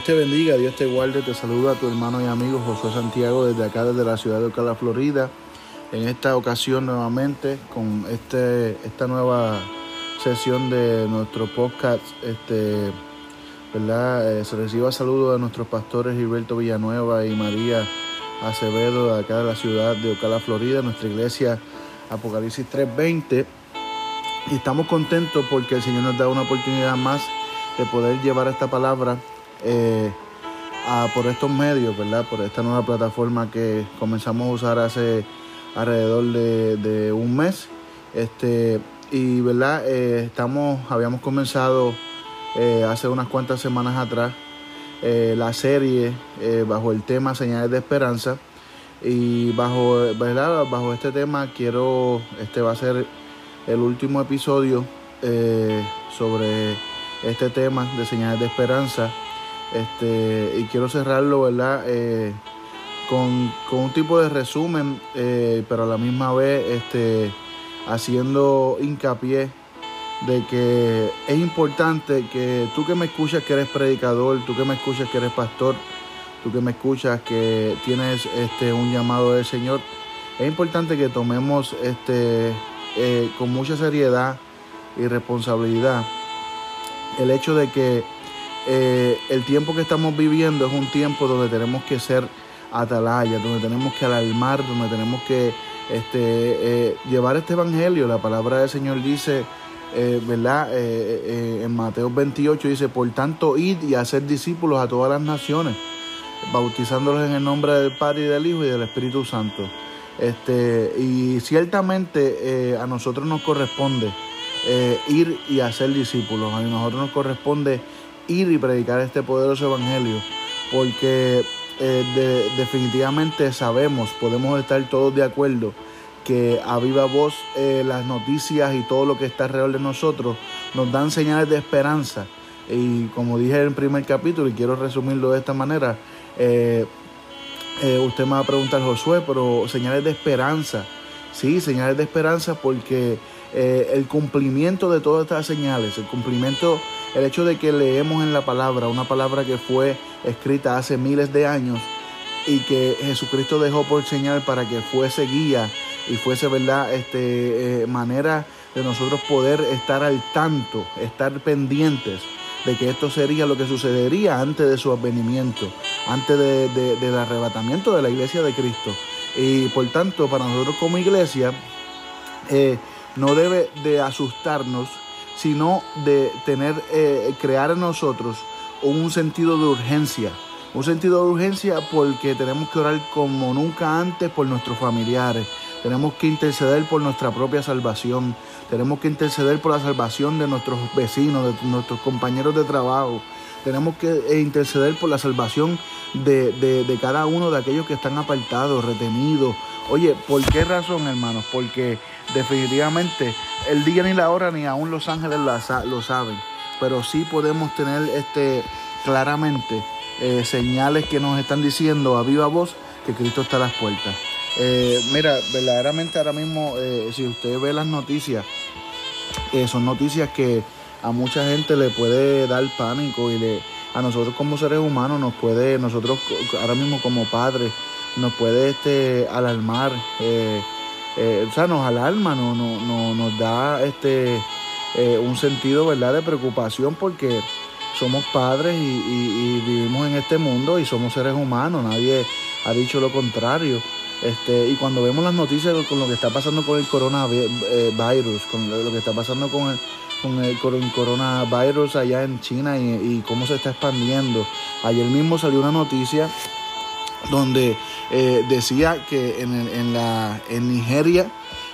Dios te bendiga, Dios te guarde, te saluda a tu hermano y amigo Josué Santiago desde acá, desde la ciudad de Ocala, Florida. En esta ocasión nuevamente con este, esta nueva sesión de nuestro podcast, este, ¿verdad? Eh, se reciba saludos a nuestros pastores Gilberto Villanueva y María Acevedo de acá de la ciudad de Ocala, Florida, nuestra iglesia Apocalipsis 320. Y estamos contentos porque el Señor nos da una oportunidad más de poder llevar esta palabra eh, por estos medios, ¿verdad? Por esta nueva plataforma que comenzamos a usar hace alrededor de, un mes. Este, y, ¿verdad? Eh, estamos, habíamos comenzado eh, hace unas cuantas semanas atrás la serie bajo el tema Señales de Esperanza. Y bajo, ¿verdad? bajo este tema quiero, este va a ser el último episodio sobre este tema de Señales de Esperanza. Este, y quiero cerrarlo, ¿verdad? Eh, con, un tipo de resumen, eh, pero a la misma vez este, haciendo hincapié de que es importante que tú que me escuchas que eres predicador, tú que me escuchas que eres pastor, tú que me escuchas que tienes este, un llamado del Señor, es importante que tomemos este, eh, con mucha seriedad y responsabilidad el hecho de que eh, el tiempo que estamos viviendo es un tiempo donde tenemos que ser atalayas, donde tenemos que alarmar, donde tenemos que este, eh, llevar este evangelio. La palabra del Señor dice, eh, ¿verdad? en Mateo 28 dice, por tanto, id y hacer discípulos a todas las naciones, bautizándolos en el nombre del Padre y del Hijo y del Espíritu Santo. Este, y ciertamente a nosotros nos corresponde ir y hacer discípulos, a nosotros nos corresponde ir y predicar este poderoso evangelio, porque eh, definitivamente sabemos, podemos estar todos de acuerdo que a viva voz eh, las noticias y todo lo que está alrededor de nosotros nos dan señales de esperanza. Y como dije en el primer capítulo, y quiero resumirlo de esta manera, eh, usted me va a preguntar, Josué, pero señales de esperanza. Sí, señales de esperanza porque el cumplimiento de todas estas señales, el cumplimiento el hecho de que leemos en la palabra, una palabra que fue escrita hace miles de años y que Jesucristo dejó por señal para que fuese guía y fuese, ¿verdad?, este, eh, manera de nosotros poder estar al tanto, estar pendientes de que esto sería lo que sucedería antes de su advenimiento, antes del arrebatamiento de la iglesia de Cristo. Y por tanto, para nosotros como iglesia, eh, no debe de asustarnos sino de tener, eh, crear en nosotros un sentido de urgencia. Un sentido de urgencia porque tenemos que orar como nunca antes por nuestros familiares. Tenemos que interceder por nuestra propia salvación. Tenemos que interceder por la salvación de nuestros vecinos, de nuestros compañeros de trabajo. Tenemos que eh, interceder por la salvación de, de cada uno de aquellos que están apartados, retenidos. Oye, ¿por qué razón, hermanos? Porque definitivamente el día ni la hora ni aún los ángeles lo saben, pero sí podemos tener este claramente eh, señales que nos están diciendo a viva voz que Cristo está a las puertas. Eh, mira, verdaderamente ahora mismo, eh, si usted ve las noticias, son noticias que a mucha gente le puede dar pánico y le, a nosotros como seres humanos nos puede, nosotros ahora mismo como padres, nos puede este, alarmar eh, o sea, nos alarma, no, no, nos da este eh, un sentido ¿verdad? de preocupación porque somos padres y, vivimos en este mundo y somos seres humanos, nadie ha dicho lo contrario. Este, y cuando vemos las noticias con lo que está pasando con el coronavirus, eh, con lo que está pasando con el, con el coronavirus allá en China y, cómo se está expandiendo. Ayer mismo salió una noticia donde eh, decía que en, en, la, en Nigeria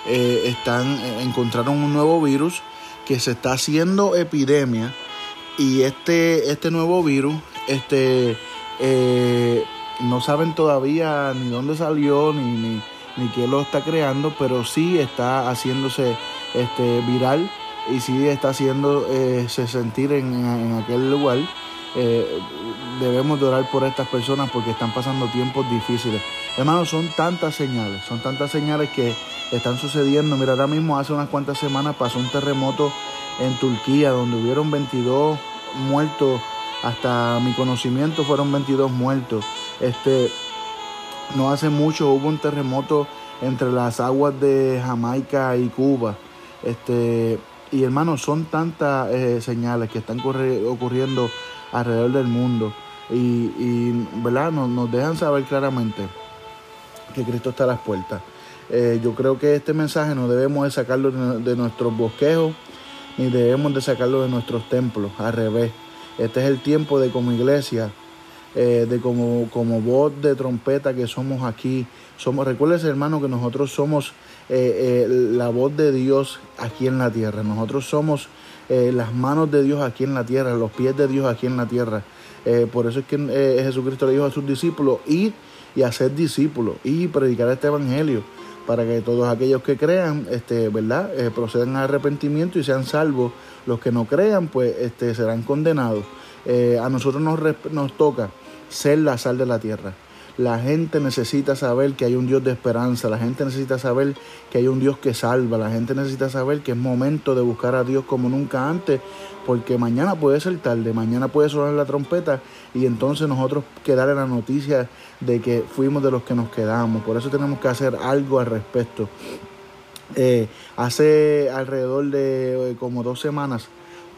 están, encontraron un nuevo virus que se está haciendo epidemia y este, este nuevo virus, este, no saben todavía ni dónde salió ni, ni, ni quién lo está creando, pero sí está haciéndose este, viral y sí está haciendo eh, sentir en, aquel lugar. Eh, debemos de orar por estas personas porque están pasando tiempos difíciles. Hermanos, son tantas señales, son tantas señales que están sucediendo. Mira, ahora mismo hace unas cuantas semanas pasó un terremoto en Turquía donde hubieron 22 muertos, hasta mi conocimiento fueron 22 muertos. Este, no hace mucho hubo un terremoto entre las aguas de Jamaica y Cuba. Este, y hermanos, son tantas eh, señales que están ocurriendo alrededor del mundo y, ¿verdad? Nos, dejan saber claramente que Cristo está a las puertas. Eh, yo creo que este mensaje no debemos de sacarlo de, nuestros bosquejos ni debemos de sacarlo de nuestros templos, al revés. Este es el tiempo de como iglesia, eh, de como, como voz de trompeta que somos aquí. Somos, hermano que nosotros somos eh, la voz de Dios aquí en la tierra. Nosotros somos eh, las manos de Dios aquí en la tierra, los pies de Dios aquí en la tierra. por eso es que Jesucristo le dijo a sus discípulos, ir y hacer discípulos y predicar este evangelio para que todos aquellos que crean, este, ¿verdad? procedan a arrepentimiento y sean salvos. Los que no crean, pues este, serán condenados. a nosotros nos, nos toca ser la sal de la tierra. La gente necesita saber que hay un Dios de esperanza, la gente necesita saber que hay un Dios que salva, la gente necesita saber que es momento de buscar a Dios como nunca antes, porque mañana puede ser tarde, mañana puede sonar la trompeta y entonces nosotros quedar en la noticia de que fuimos de los que nos quedamos. Por eso tenemos que hacer algo al respecto. Eh, hace alrededor de eh, como dos semanas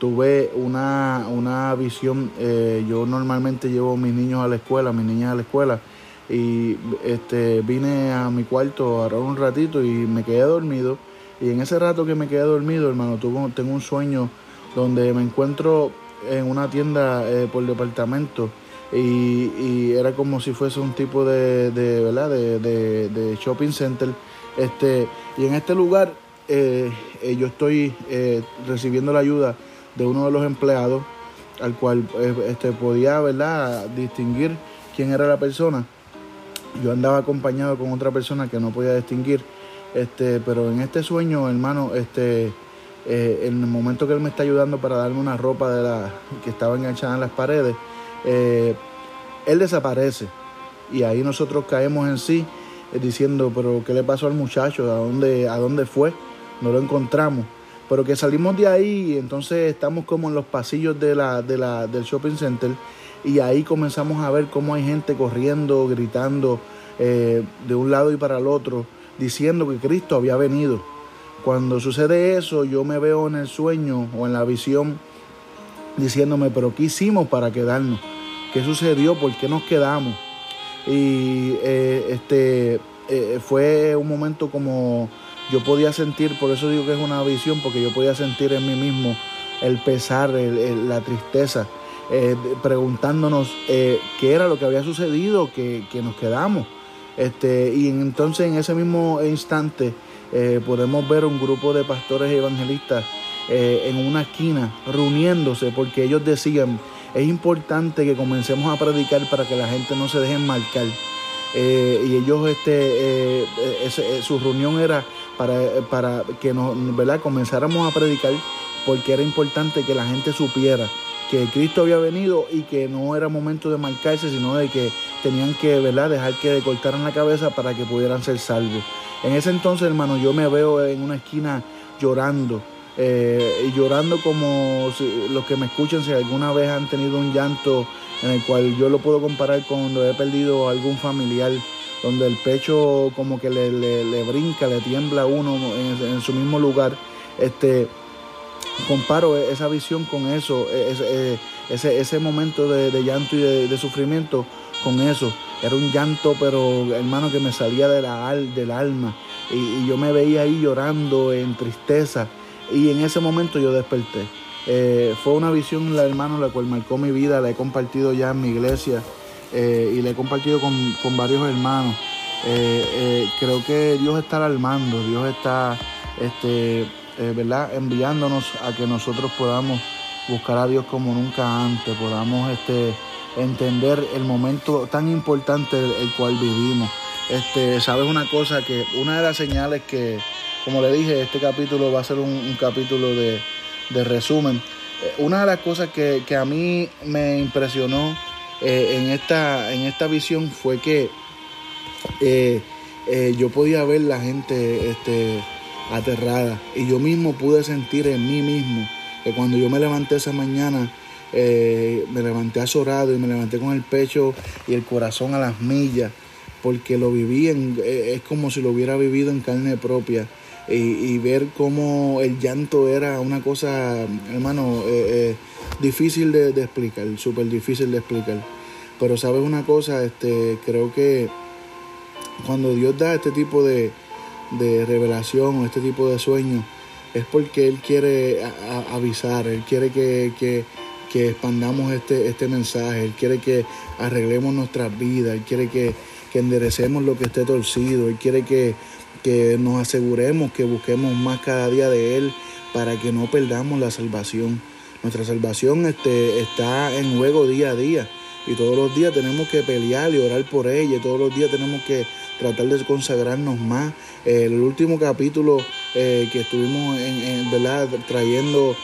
tuve una, una visión. Eh, yo normalmente llevo a mis niños a la escuela, mis niñas a la escuela y este vine a mi cuarto a un ratito y me quedé dormido. Y en ese rato que me quedé dormido hermano tuve, tengo un sueño donde me encuentro en una tienda eh, por departamento y, era como si fuese un tipo de, de ¿verdad? De, shopping center. Este y en este lugar eh, eh, yo estoy recibiendo la ayuda de uno de los empleados al cual este podía verdad distinguir quién era la persona yo andaba acompañado con otra persona que no podía distinguir, este, pero en este sueño, hermano, este, eh, en el momento que él me está ayudando para darme una ropa de la que estaba enganchada en las paredes, eh, él desaparece y ahí nosotros caemos en sí eh, diciendo, pero ¿qué le pasó al muchacho? ¿A dónde, ¿A dónde fue? No lo encontramos. Pero que salimos de ahí y entonces estamos como en los pasillos de la, de la, del shopping center y ahí comenzamos a ver cómo hay gente corriendo, gritando eh, de un lado y para el otro, diciendo que Cristo había venido. Cuando sucede eso, yo me veo en el sueño o en la visión diciéndome, pero ¿qué hicimos para quedarnos? ¿Qué sucedió? ¿Por qué nos quedamos? Y eh, este eh, fue un momento como yo podía sentir, por eso digo que es una visión, porque yo podía sentir en mí mismo el pesar, la tristeza eh, preguntándonos eh, qué era lo que había sucedido, que, nos quedamos. Este, y entonces en ese mismo instante eh, podemos ver un grupo de pastores evangelistas en una esquina reuniéndose porque ellos decían, es importante que comencemos a predicar para que la gente no se deje marcar. y ellos, este, su reunión era para, para que nos, ¿verdad? comenzáramos a predicar porque era importante que la gente supiera que Cristo había venido y que no era momento de marcarse, sino de que tenían que ¿verdad? dejar que cortaran la cabeza para que pudieran ser salvos. En ese entonces, hermano, yo me veo en una esquina llorando. Eh, y llorando como los que me escuchan, si alguna vez han tenido un llanto en el cual yo lo puedo comparar con cuando he perdido algún familiar, donde el pecho como que le, brinca, le tiembla a uno en, en, su mismo lugar. Este, comparo esa visión con eso, e-, e-, ese, ese, momento de, llanto y de, sufrimiento con eso. Era un llanto, pero hermano, que me salía de la, del alma. Y, yo me veía ahí llorando en tristeza. Y en ese momento yo desperté. Eh, fue una visión, la hermano, la cual marcó mi vida. La he compartido ya en mi iglesia. Eh, y la he compartido con, varios hermanos. creo que Dios está alarmando, Dios está este, ¿verdad? enviándonos a que nosotros podamos buscar a Dios como nunca antes, podamos este, entender el momento tan importante el, cual vivimos. Este, Sabes una cosa que una de las señales que, como le dije, este capítulo va a ser un, capítulo de, resumen. Eh, una de las cosas que, a mí me impresionó eh, en, esta, en esta visión fue que eh, yo podía ver la gente este, aterrada y yo mismo pude sentir en mí mismo que cuando yo me levanté esa mañana eh, me levanté azorado y me levanté con el pecho y el corazón a las millas, porque lo viví, en, eh, es como si lo hubiera vivido en carne propia. Y, ver cómo el llanto era una cosa, hermano, eh, difícil de, explicar, súper difícil de explicar. Pero sabes una cosa, este, creo que cuando Dios da este tipo de, de revelación o este tipo de sueño, es porque Él quiere avisar, Él quiere que que expandamos este, este mensaje, Él quiere que arreglemos nuestras vidas, Él quiere que, enderecemos lo que esté torcido, Él quiere que, nos aseguremos que busquemos más cada día de Él para que no perdamos la salvación. Nuestra salvación este, está en juego día a día y todos los días tenemos que pelear y orar por ella, todos los días tenemos que tratar de consagrarnos más. el último capítulo eh, que estuvimos en, ¿verdad? trayendo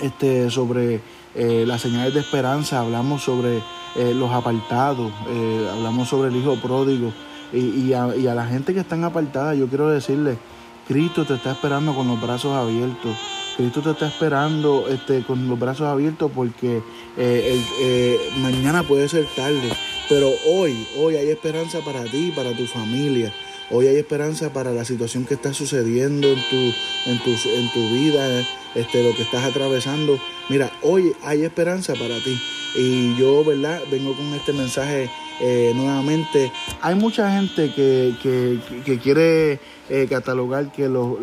este, sobre eh, las señales de esperanza, hablamos sobre eh, los apartados, hablamos sobre el hijo pródigo. Y, a, la gente que están apartada, yo quiero decirle, Cristo te está esperando con los brazos abiertos. Cristo te está esperando este, con los brazos abiertos porque mañana puede ser tarde. Pero hoy, hoy hay esperanza para ti, para tu familia. Hoy hay esperanza para la situación que está sucediendo en tu, en tu, en tu vida, este, lo que estás atravesando. Mira, hoy hay esperanza para ti. Y yo, ¿verdad? Vengo con este mensaje eh, nuevamente. Hay mucha gente que, quiere eh, catalogar que los,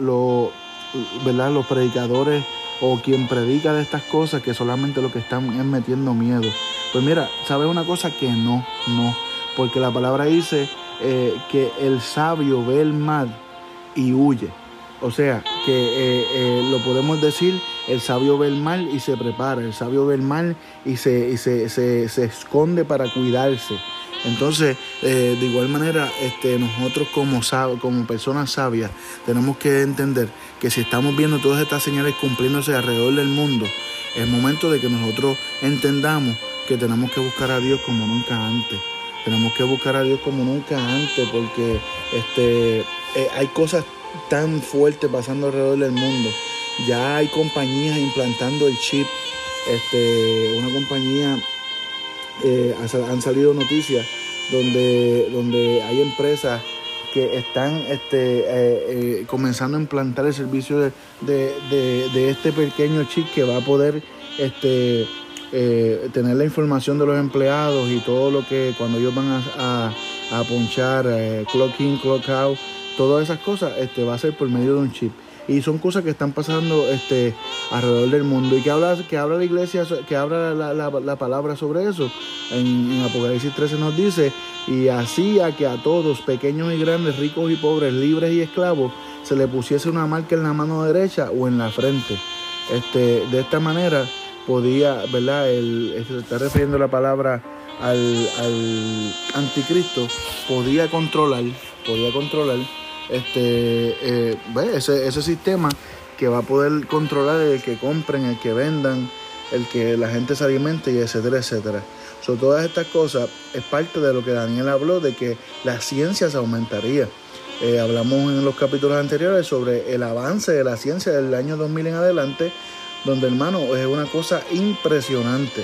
¿verdad? los predicadores o quien predica de estas cosas que solamente lo que están es metiendo miedo. Pues mira, ¿sabes una cosa? Que no, no. Porque la palabra dice eh, que el sabio ve el mal y huye. O sea, que eh, eh, lo podemos decir, el sabio ve el mal y se prepara, el sabio ve el mal y se, se, esconde para cuidarse. Entonces, de igual manera, este, nosotros como, como personas sabias tenemos que entender que si estamos viendo todas estas señales cumpliéndose alrededor del mundo, es momento de que nosotros entendamos que tenemos que buscar a Dios como nunca antes. Tenemos que buscar a Dios como nunca antes porque este, eh, hay cosas tan fuertes pasando alrededor del mundo. Ya hay compañías implantando el chip. Este, una compañía, eh, han salido noticias donde, donde hay empresas que están este, eh, comenzando a implantar el servicio de, de, este pequeño chip que va a poder este, eh, tener la información de los empleados y todo lo que cuando ellos van a, a, ponchar, eh, clock in, clock out, todas esas cosas este, va a ser por medio de un chip. Y son cosas que están pasando este, alrededor del mundo. ¿Y que habla, que habla la iglesia, que habla la, palabra sobre eso? En, en, Apocalipsis 13 nos dice, y hacía que a todos, pequeños y grandes, ricos y pobres, libres y esclavos, se le pusiese una marca en la mano derecha o en la frente. Este, de esta manera podía, ¿verdad? El, se está refiriendo la palabra al, anticristo, podía controlar, podía controlar este, eh, ese, ese sistema que va a poder controlar el que compren, el que vendan, el que la gente se alimente y etcétera, etcétera. So, todas estas cosas es parte de lo que Daniel habló, de que la ciencia se aumentaría. Eh, hablamos en los capítulos anteriores sobre el avance de la ciencia del año 2000 en adelante donde hermano es una cosa impresionante.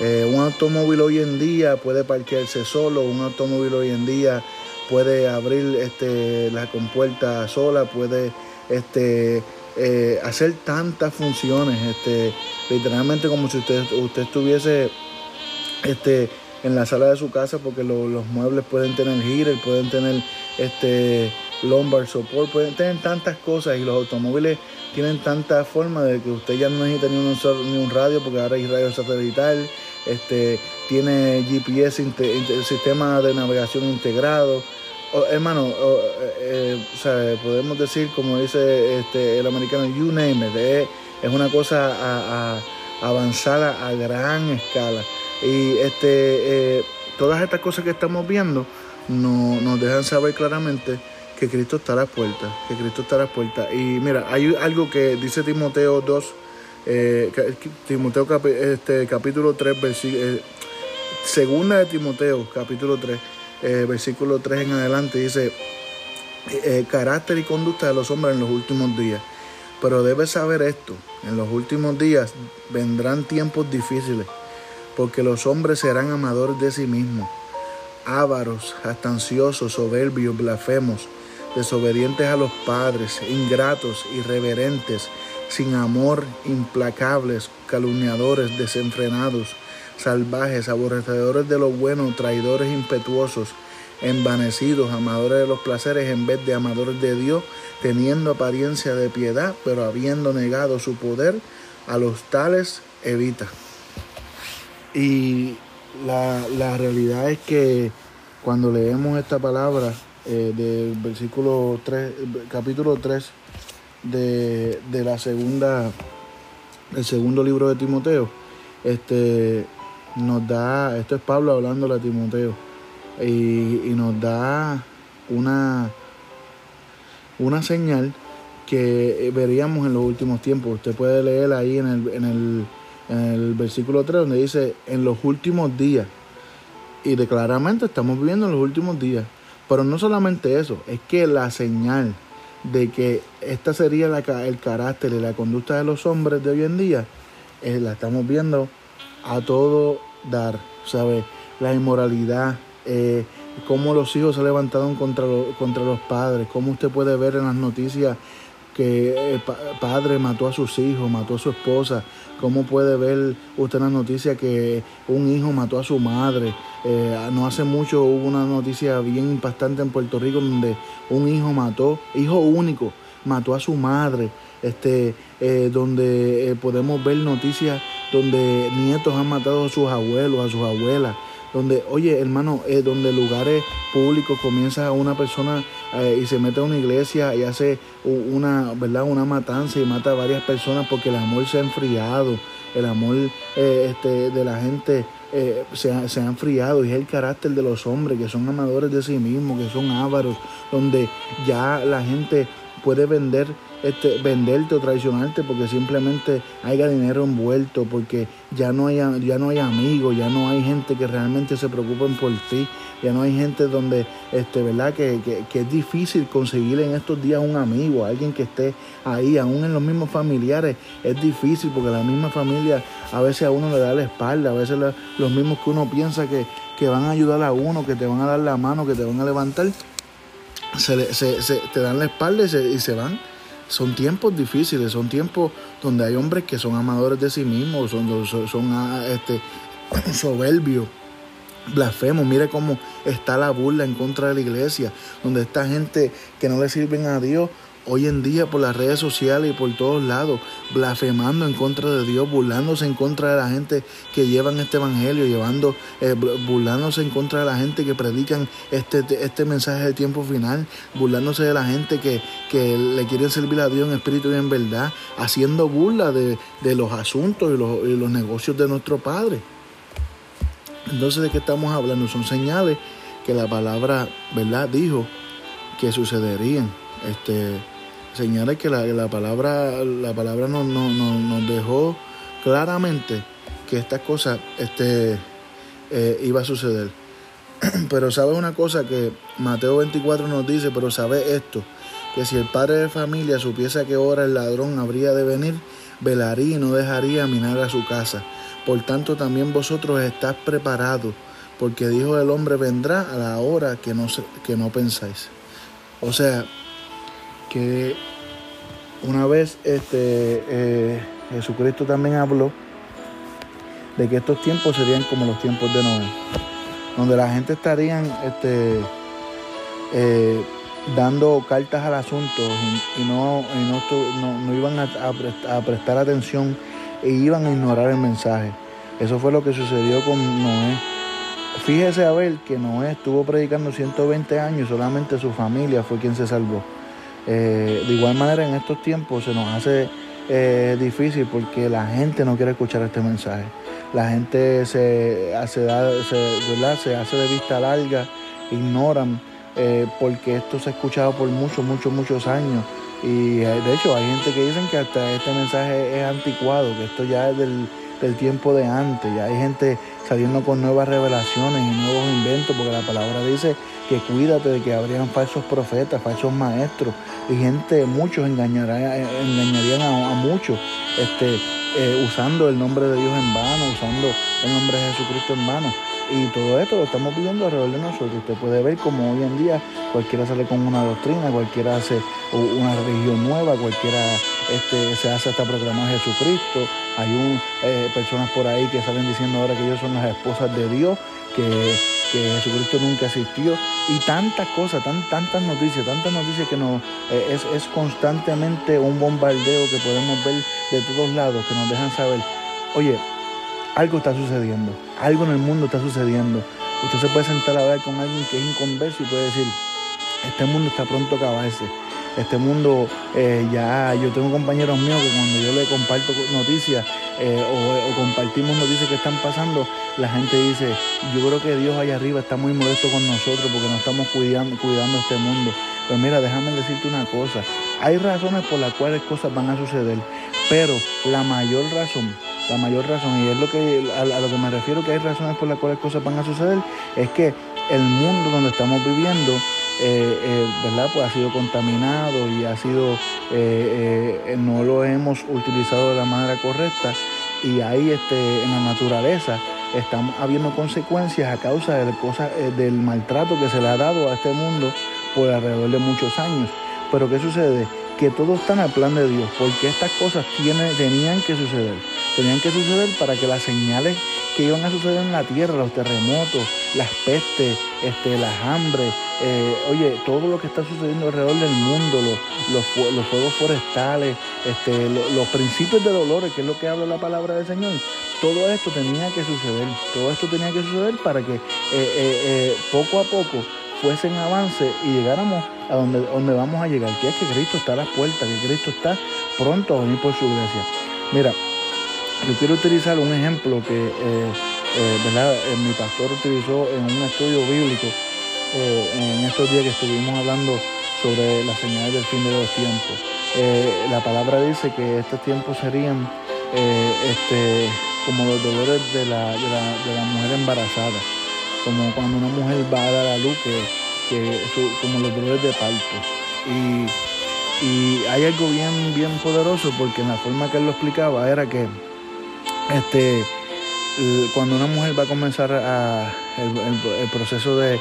Eh, un automóvil hoy en día puede parquearse solo, un automóvil hoy en día puede abrir este, la compuerta sola, puede este, eh, hacer tantas funciones, este, literalmente como si usted, usted estuviese este, en la sala de su casa porque los muebles pueden tener heater, pueden tener este, lumbar support, pueden tener tantas cosas y los automóviles tienen tanta forma de que usted ya no necesita ni un, ni un radio porque ahora hay radio satelital, este, tiene GPS, el sistema de navegación integrado, hermano, eh, o sea, podemos decir, como dice este, el americano, you name it, es una cosa a, avanzada a gran escala. Y este, todas estas cosas que estamos viendo no, nos dejan saber claramente que Cristo está a las puertas, que Cristo está a las puertas. Y mira, hay algo que dice Timoteo 2, eh, Timoteo este, capítulo 3, versículo, eh, segunda de Timoteo capítulo 3, eh, versículo 3 en adelante, dice, carácter y conducta de los hombres en los últimos días. Pero debes saber esto, en los últimos días vendrán tiempos difíciles, porque los hombres serán amadores de sí mismos, ávaros, astanciosos, soberbios, blasfemos desobedientes a los padres, ingratos, irreverentes, sin amor, implacables, calumniadores, desenfrenados, salvajes, aborrecedores de lo bueno, traidores impetuosos, envanecidos, amadores de los placeres en vez de amadores de Dios, teniendo apariencia de piedad, pero habiendo negado su poder, a los tales evita. Y la, la realidad es que cuando leemos esta palabra, eh, del versículo 3, capítulo 3 de, la segunda, el segundo libro de Timoteo, este, nos da, esto es Pablo hablando a Timoteo, y, nos da una, una señal que veríamos en los últimos tiempos. Usted puede leer ahí en el, en el, en el versículo 3 donde dice, en los últimos días. Y de claramente estamos viviendo en los últimos días. Pero no solamente eso, es que la señal de que esta sería el carácter y la conducta de los hombres de hoy en día, eh, la estamos viendo a todo dar, ¿sabes? La inmoralidad, eh, cómo los hijos se levantaron contra, contra los padres, cómo usted puede ver en las noticias que el padre mató a sus hijos, mató a su esposa, cómo puede ver usted en las noticias que un hijo mató a su madre, eh, no hace mucho hubo una noticia bien impactante en Puerto Rico donde un hijo mató, hijo único, mató a su madre. Este, eh, donde eh, podemos ver noticias donde nietos han matado a sus abuelos, a sus abuelas, donde, oye, hermano, donde lugares públicos comienza una persona y se mete a una iglesia y hace una, ¿verdad? una matanza y mata a varias personas porque el amor se ha enfriado, el amor este, de la gente eh, se, ha, se, han enfriado y es el carácter de los hombres que son amadores de sí mismos, que son ávaros, donde ya la gente puede vender este, venderte o traicionarte porque simplemente haya dinero envuelto, porque ya no hay, ya no hay amigos, ya no hay gente que realmente se preocupen por ti, ya no hay gente donde, este, ¿verdad? Que, que, es difícil conseguir en estos días un amigo, alguien que esté ahí, aún en los mismos familiares, es difícil porque la misma familia a veces a uno le da la espalda, a veces los mismos que uno piensa que, que van a ayudar a uno, que te van a dar la mano, que te van a levantar, se, se, te dan la espalda y se van son tiempos difíciles, son tiempos donde hay hombres que son amadores de sí mismos, son, son, ah, este, soberbios, blasfemos. Mire cómo está la burla en contra de la iglesia, donde esta gente que no le sirven a Dios hoy en día por las redes sociales y por todos lados, blasfemando en contra de Dios, burlándose en contra de la gente que llevan este evangelio, llevando, eh, burlándose en contra de la gente que predican este, este mensaje de tiempo final, burlándose de la gente que, que le quieren servir a Dios en espíritu y en verdad, haciendo burla de, los asuntos y los, los negocios de nuestro Padre. Entonces, ¿de qué estamos hablando? Son señales que la palabra, ¿verdad?, dijo que sucederían. Este, señales que la, palabra, la palabra nos, nos, dejó claramente que estas cosas este, eh, iba a suceder. Pero sabe una cosa que Mateo 24 nos dice, pero sabe esto, que si el padre de familia supiese a qué hora el ladrón habría de venir, velaría y no dejaría minar a su casa. Por tanto también vosotros estáis preparados, porque dijo el hombre vendrá a la hora que no, que no pensáis. O sea, que una vez este, eh, Jesucristo también habló de que estos tiempos serían como los tiempos de Noé, donde la gente estarían este, eh, dando cartas al asunto y, no, no, iban a, prestar atención e iban a ignorar el mensaje. Eso fue lo que sucedió con Noé fíjese a ver que Noé estuvo predicando 120 años y solamente su familia fue quien se salvó. Eh, de igual manera en estos tiempos se nos hace eh, difícil porque la gente no quiere escuchar este mensaje. La gente se hace, se hace de vista larga, ignoran eh, porque esto se ha escuchado por muchos, muchos, muchos años. Y de hecho hay gente que dicen que hasta este mensaje es anticuado, que esto ya es del, del tiempo de antes, ya hay gente saliendo con nuevas revelaciones y nuevos inventos, porque la palabra dice que cuídate de que habrían falsos profetas, falsos maestros, y gente, muchos engañarán, engañarían a, muchos, este, eh, usando el nombre de Dios en vano, usando el nombre de Jesucristo en vano. Y todo esto lo estamos viviendo alrededor de nosotros. Usted puede ver como hoy en día cualquiera sale con una doctrina, cualquiera hace una religión nueva, cualquiera este, se hace hasta proclamar Jesucristo. Hay un, eh, personas por ahí que salen diciendo ahora que ellos son las esposas de Dios, que, Jesucristo nunca existió. Y tantas cosas, tan, tantas noticias, tantas noticias que nos, eh, es, es constantemente un bombardeo que podemos ver de todos lados, que nos dejan saber, oye, algo está sucediendo, algo en el mundo está sucediendo. Usted se puede sentar a hablar con alguien que es inconverso y puede decir, este mundo está pronto a acabarse. Este mundo eh, ya, yo tengo compañeros míos que cuando yo le comparto noticias eh, o, compartimos noticias que están pasando, la gente dice, yo creo que Dios allá arriba está muy molesto con nosotros porque no estamos cuidando, cuidando este mundo. Pues mira, déjame decirte una cosa, hay razones por las cuales cosas van a suceder, pero la mayor razón la mayor razón, y es lo que a, lo que me refiero que hay razones por las cuales cosas van a suceder, es que el mundo donde estamos viviendo, ¿verdad? Pues ha sido contaminado y ha sido, eh, no lo hemos utilizado de la manera correcta y ahí este, en la naturaleza estamos habiendo consecuencias a causa de cosas, del maltrato que se le ha dado a este mundo por alrededor de muchos años. Pero ¿qué sucede? Que todo está en el plan de Dios, porque estas cosas tenían que suceder tenían que suceder para que las señales que iban a suceder en la tierra, los terremotos, las pestes, este, las hambres, eh, oye, todo lo que está sucediendo alrededor del mundo, los, los, fuegos forestales, este, los, principios de dolores, que es lo que habla la palabra del Señor, todo esto tenía que suceder, todo esto tenía que suceder para que eh, eh, poco a poco fuesen avance y llegáramos a donde, donde vamos a llegar, que es que Cristo está a las puertas, que Cristo está pronto a venir por su iglesia. Mira, yo quiero utilizar un ejemplo que eh, eh, eh, mi pastor utilizó en un estudio bíblico en estos días que estuvimos hablando sobre las señales del fin de los tiempos. la palabra dice que estos tiempos serían este, como los dolores de la, mujer embarazada, como cuando una mujer va a dar a luz, que, como los dolores de parto. Y, y hay algo bien, bien poderoso porque en la forma que él lo explicaba era que este, cuando una mujer va a comenzar el, proceso de,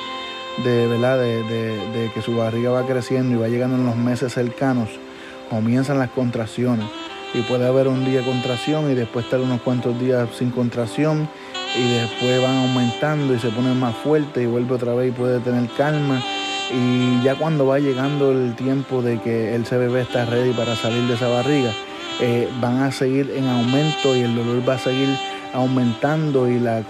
¿verdad? De, que su barriga va creciendo y va llegando en los meses cercanos, comienzan las contracciones. Y puede haber un día de contracción y después estar unos cuantos días sin contracción y después van aumentando y se ponen más fuerte y vuelve otra vez y puede tener calma. Y ya cuando va llegando el tiempo de que ese bebé está ready para salir de esa barriga, eh, van a seguir en aumento y el dolor va a seguir aumentando y las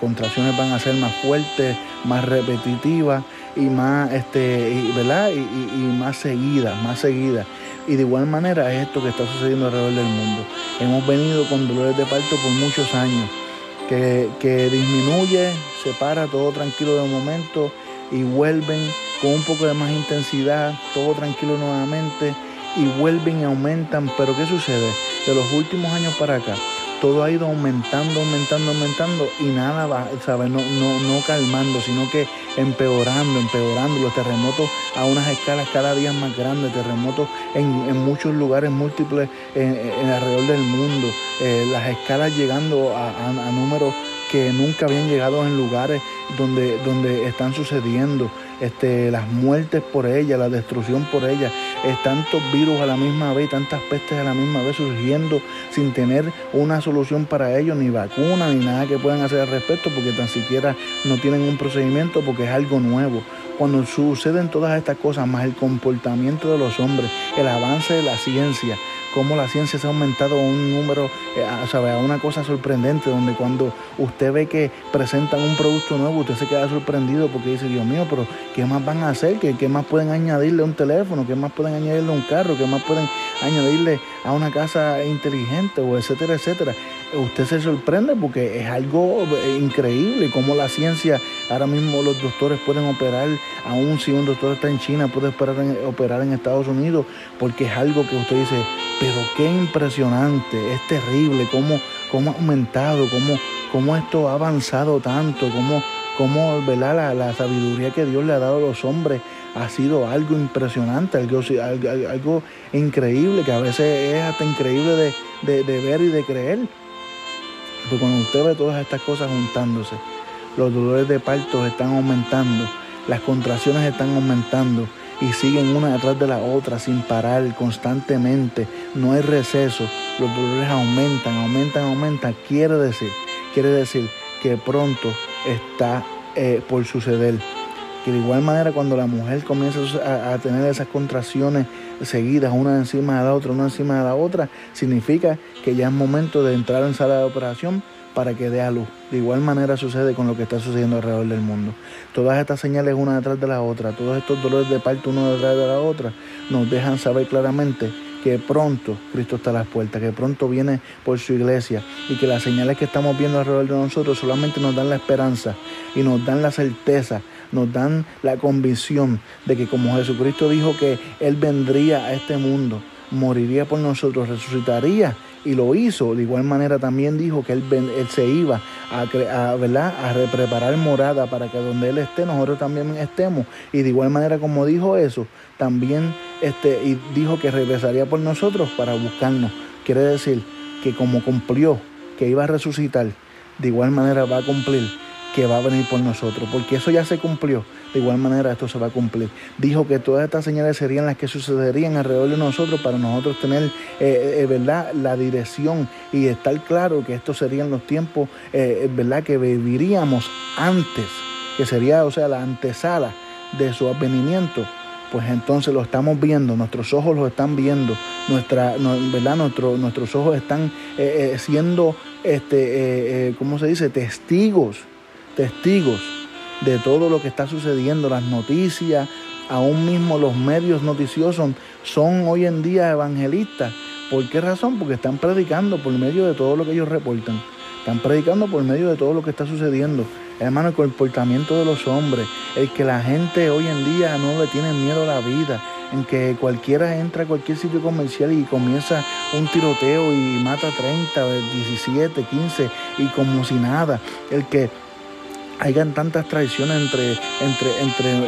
contracciones van a ser más fuertes, más repetitivas y más, este, ¿verdad? Y, más seguidas, más seguidas. Y de igual manera es esto que está sucediendo alrededor del mundo. Hemos venido con dolores de parto por muchos años, que, que disminuye, se para todo tranquilo de momento y vuelven con un poco de más intensidad, todo tranquilo nuevamente y vuelven y aumentan. Pero ¿qué sucede? De los últimos años para acá, todo ha ido aumentando, aumentando, aumentando y nada va, ¿sabes? No, no, no calmando, sino que empeorando, empeorando. Los terremotos a unas escalas cada día más grandes, terremotos en, muchos lugares múltiples en, alrededor del mundo, eh, las escalas llegando a, a números que nunca habían llegado en lugares donde, donde están sucediendo, este, las muertes por ella, la destrucción por ella, tantos virus a la misma vez, tantas pestes a la misma vez surgiendo sin tener una solución para ello, ni vacuna, ni nada que puedan hacer al respecto, porque tan siquiera no tienen un procedimiento, porque es algo nuevo. Cuando suceden todas estas cosas, más el comportamiento de los hombres, el avance de la ciencia, cómo la ciencia se ha aumentado a un número, eh, a, a una cosa sorprendente, donde cuando usted ve que presentan un producto nuevo, usted se queda sorprendido porque dice, Dios mío, pero ¿qué más van a hacer? ¿Qué, qué más pueden añadirle a un teléfono? ¿Qué más pueden añadirle a un carro? ¿Qué más pueden añadirle a una casa inteligente? O etcétera, etcétera. Usted se sorprende porque es algo eh, increíble cómo la ciencia, ahora mismo los doctores pueden operar, aún si un doctor está en China, puede operar en Estados Unidos, porque es algo que usted dice, pero qué impresionante, es terrible cómo, cómo ha aumentado, cómo, cómo esto ha avanzado tanto, cómo, cómo La, sabiduría que Dios le ha dado a los hombres ha sido algo impresionante, algo, algo, increíble, que a veces es hasta increíble de, de ver y de creer. Porque cuando usted ve todas estas cosas juntándose, los dolores de parto están aumentando, las contracciones están aumentando, y siguen una detrás de la otra sin parar constantemente. No hay receso. Los dolores aumentan, aumentan, aumentan. Quiere decir, quiere decir que pronto está eh, por suceder. Que de igual manera cuando la mujer comienza a, tener esas contracciones seguidas, una encima de la otra, una encima de la otra, significa que ya es momento de entrar en sala de operación para que dé a luz. De igual manera sucede con lo que está sucediendo alrededor del mundo. Todas estas señales una detrás de la otra, todos estos dolores de parto uno detrás de la otra, nos dejan saber claramente que pronto Cristo está a las puertas, que pronto viene por su iglesia y que las señales que estamos viendo alrededor de nosotros solamente nos dan la esperanza y nos dan la certeza, nos dan la convicción de que como Jesucristo dijo que Él vendría a este mundo, moriría por nosotros, resucitaría y lo hizo. De igual manera también dijo que él, se iba a, a, a preparar morada para que donde Él esté, nosotros también estemos. Y de igual manera como dijo eso, también este, dijo que regresaría por nosotros para buscarnos. Quiere decir que como cumplió que iba a resucitar, de igual manera va a cumplir que va a venir por nosotros, porque eso ya se cumplió. De igual manera esto se va a cumplir. Dijo que todas estas señales serían las que sucederían alrededor de nosotros para nosotros tener, eh, eh, ¿verdad?, la dirección y estar claro que estos serían los tiempos, eh, ¿verdad?, que viviríamos antes, que sería, o sea, la antesala de su advenimiento. Pues entonces lo estamos viendo, nuestros ojos lo están viendo, nuestra, ¿verdad? nuestros ojos están siendo, este, ¿cómo se dice?, testigos testigos de todo lo que está sucediendo, las noticias, aún mismo los medios noticiosos son hoy en día evangelistas. ¿Por qué razón? Porque están predicando por medio de todo lo que ellos reportan. Están predicando por medio de todo lo que está sucediendo. Hermano, el comportamiento de los hombres, el que la gente hoy en día no le tiene miedo a la vida, en que cualquiera entra a cualquier sitio comercial y comienza un tiroteo y mata 30, 17, 15 y como si nada. El que hayan tantas traiciones entre, entre,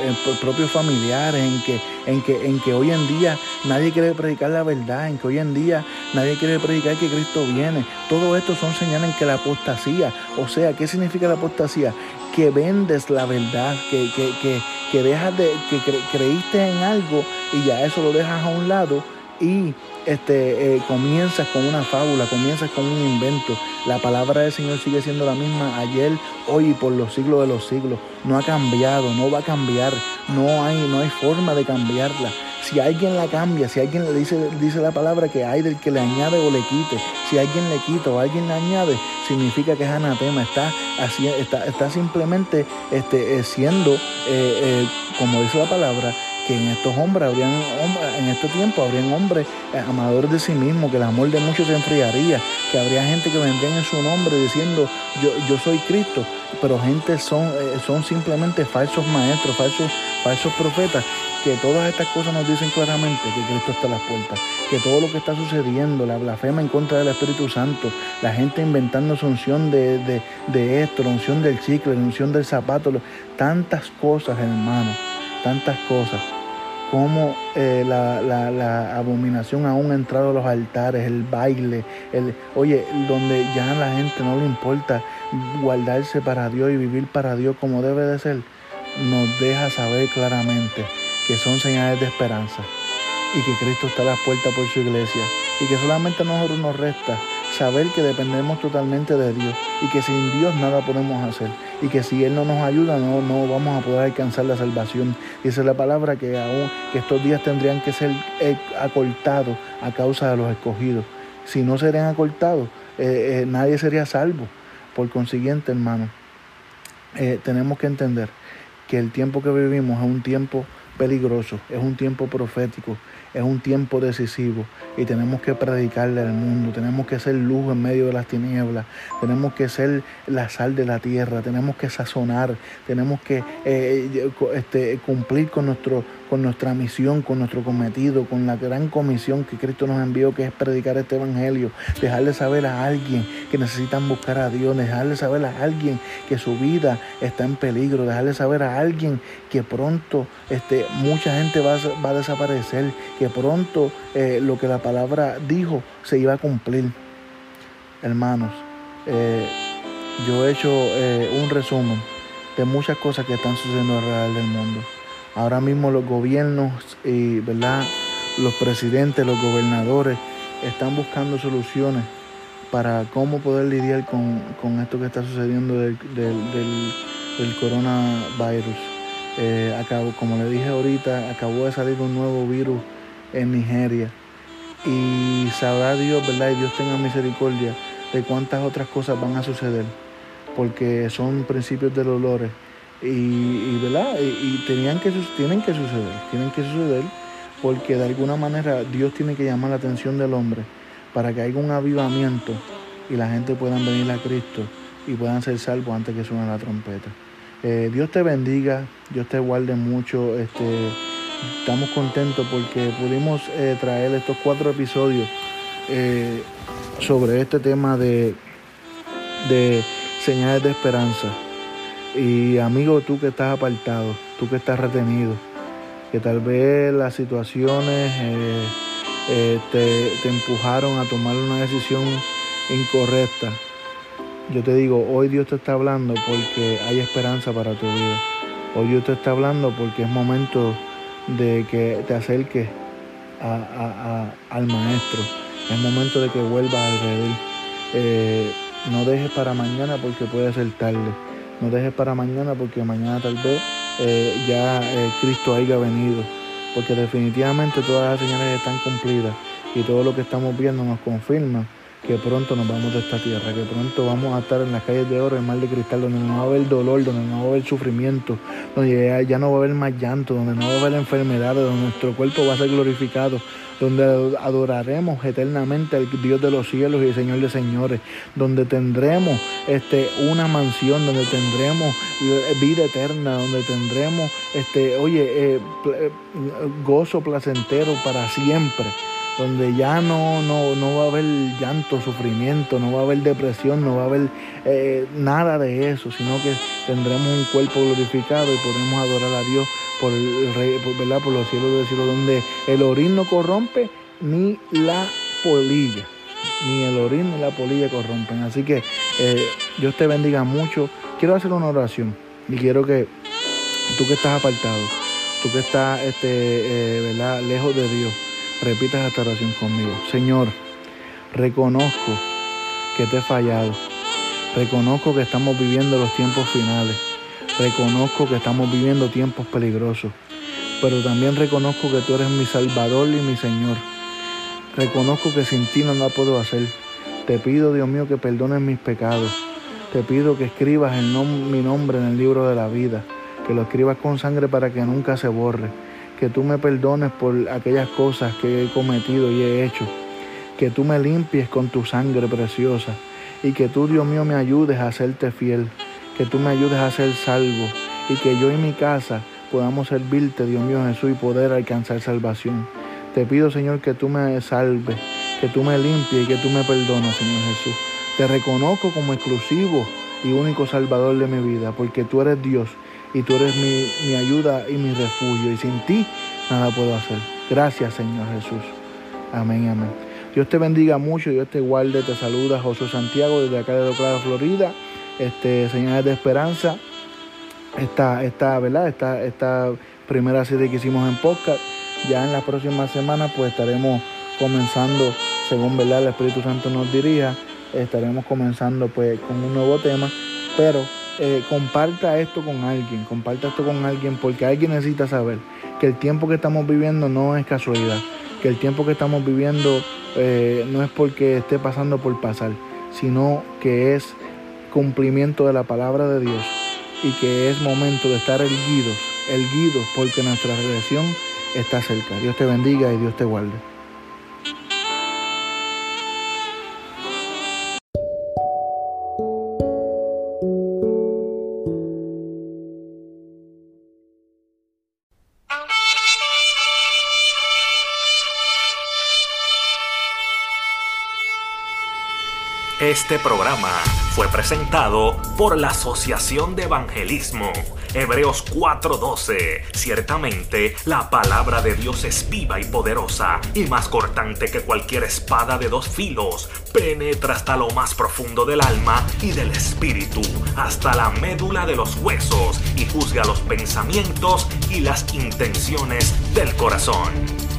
entre, propios familiares, en que, en, que, en que hoy en día nadie quiere predicar la verdad, en que hoy en día nadie quiere predicar que Cristo viene. Todo esto son señales en que la apostasía, o sea, ¿qué significa la apostasía? Que vendes la verdad, que, que, que, que dejas de, que creíste en algo y ya eso lo dejas a un lado y este, eh, comienzas con una fábula, comienzas con un invento. La palabra del Señor sigue siendo la misma ayer, hoy y por los siglos de los siglos. No ha cambiado, no va a cambiar, no hay, no hay forma de cambiarla. Si alguien la cambia, si alguien le dice, dice la palabra que hay del que le añade o le quite, si alguien le quita o alguien le añade, significa que es anatema, está, así, está, está simplemente este, eh, siendo, eh, como dice la palabra, que en estos hombres habrían en este tiempo habrían hombres eh, amadores de sí mismos, que el amor de muchos se enfriaría, que habría gente que vendría en su nombre diciendo yo, yo soy Cristo, pero gente son, eh, son simplemente falsos maestros, falsos, falsos profetas, que todas estas cosas nos dicen claramente que Cristo está a las puertas, que todo lo que está sucediendo, la blasfema en contra del Espíritu Santo, la gente inventando su unción de, de, de esto, la unción del chicle, la unción del zapato, tantas cosas, hermano tantas cosas, como eh, la, abominación aún ha entrado a los altares, el baile, el, oye, donde ya a la gente no le importa guardarse para Dios y vivir para Dios como debe de ser, nos deja saber claramente que son señales de esperanza y que Cristo está a las puertas por su iglesia y que solamente a nosotros nos resta saber que dependemos totalmente de Dios y que sin Dios nada podemos hacer y que si Él no nos ayuda no, no vamos a poder alcanzar la salvación. Esa es la palabra que aún que estos días tendrían que ser eh, acortados a causa de los escogidos. Si no serían acortados, eh, eh, nadie sería salvo. Por consiguiente, hermano, tenemos que entender que el tiempo que vivimos es un tiempo peligroso, es un tiempo profético, es un tiempo decisivo y tenemos que predicarle al mundo, tenemos que ser luz en medio de las tinieblas, tenemos que ser la sal de la tierra, tenemos que sazonar, tenemos que eh, este, cumplir con, nuestro, con nuestra misión, con nuestro cometido, con la gran comisión que Cristo nos envió, que es predicar este Evangelio, dejarle saber a alguien que necesitan buscar a Dios, dejarle saber a alguien que su vida está en peligro, dejarle saber a alguien que pronto este, mucha gente va, va a desaparecer, que pronto eh, lo que la palabra dijo se iba a cumplir. Hermanos, eh, yo he hecho eh, un resumen de muchas cosas que están sucediendo alrededor del mundo. Ahora mismo los gobiernos y ¿verdad? los presidentes, los gobernadores están buscando soluciones para cómo poder lidiar con, esto que está sucediendo del, del coronavirus. acabo, como le dije ahorita, acabó de salir un nuevo virus en Nigeria. Y sabrá Dios, ¿verdad? Y Dios tenga misericordia de cuántas otras cosas van a suceder, porque son principios de olores. Y, ¿verdad? Y, tenían que, tienen que suceder, tienen que suceder, porque de alguna manera Dios tiene que llamar la atención del hombre para que haya un avivamiento y la gente pueda venir a Cristo y puedan ser salvos antes que suene la trompeta. Eh, Dios te bendiga, Dios te guarde mucho. Este, estamos contentos porque pudimos eh, traer estos cuatro episodios eh, sobre este tema de, de señales de esperanza. Y amigo, tú que estás apartado, tú que estás retenido, que tal vez las situaciones eh, te, te empujaron a tomar una decisión incorrecta. Yo te digo, hoy Dios te está hablando porque hay esperanza para tu vida. Hoy Dios te está hablando porque es momento de que te acerques al maestro. Es momento de que vuelvas al Eh, no dejes para mañana porque puede ser tarde. No dejes para mañana porque mañana tal vez eh, ya eh, Cristo haya venido. Porque definitivamente todas las señales están cumplidas y todo lo que estamos viendo nos confirma que pronto nos vamos de esta tierra, que pronto vamos a estar en las calles de oro, en mar de cristal, donde no va a haber dolor, donde no va a haber sufrimiento, donde ya, no va a haber más llanto, donde no va a haber enfermedades, donde nuestro cuerpo va a ser glorificado, donde adoraremos eternamente al Dios de los cielos y Señor de señores, donde tendremos este, una mansión, donde tendremos vida eterna, donde tendremos, este, oye, eh, eh, gozo placentero para siempre donde ya no, no, va a haber llanto, sufrimiento, no va a haber depresión, no va a haber eh, nada de eso, sino que tendremos un cuerpo glorificado y podremos adorar a Dios por, el rey, por, por los cielos del cielo, donde el orín no corrompe ni la polilla, ni el orín ni la polilla corrompen. Así que eh, Dios te bendiga mucho. Quiero hacer una oración y quiero que tú que estás apartado, tú que estás este, eh, lejos de Dios, repitas esta oración conmigo. Señor, reconozco que te he fallado. Reconozco que estamos viviendo los tiempos finales. Reconozco que estamos viviendo tiempos peligrosos. Pero también reconozco que tú eres mi Salvador y mi Señor. Reconozco que sin ti no lo puedo hacer. Te pido, Dios mío, que perdones mis pecados. Te pido que escribas el mi nombre en el libro de la vida. Que lo escribas con sangre para que nunca se borre que tú me perdones por aquellas cosas que he cometido y he hecho, que tú me limpies con tu sangre preciosa y que tú, Dios mío, me ayudes a hacerte fiel, que tú me ayudes a ser salvo y que yo y mi casa podamos servirte, Dios mío Jesús, y poder alcanzar salvación. Te pido, Señor, que tú me salves, que tú me limpies y que tú me perdones, Señor Jesús. Te reconozco como exclusivo y único Salvador de mi vida, porque tú eres Dios y tú eres mi, ayuda y mi refugio y sin ti nada puedo hacer. Gracias Señor Jesús. Amén, amén. Dios te bendiga mucho, Dios te guarde, te saluda José Santiago desde acá de Doclara, Florida. Este, señales de esperanza. Esta, esta, ¿verdad? Esta, esta primera serie que hicimos en podcast. Ya en las próximas semanas pues estaremos comenzando, según ¿verdad? el Espíritu Santo nos dirija, estaremos comenzando pues con un nuevo tema, pero eh, comparta esto con alguien, comparta esto con alguien porque alguien necesita saber que el tiempo que estamos viviendo no es casualidad, que el tiempo que estamos viviendo eh, no es porque esté pasando por pasar, sino que es cumplimiento de la palabra de Dios y que es momento de estar erguidos, erguidos porque nuestra redención está cerca. Dios te bendiga y Dios te guarde. Este programa fue presentado por la Asociación de Evangelismo. Hebreos 4:12. Ciertamente, la palabra de Dios es viva y poderosa y más cortante que cualquier espada de dos filos. Penetra hasta lo más profundo del alma y del espíritu, hasta la médula de los huesos y juzga los pensamientos y las intenciones del corazón.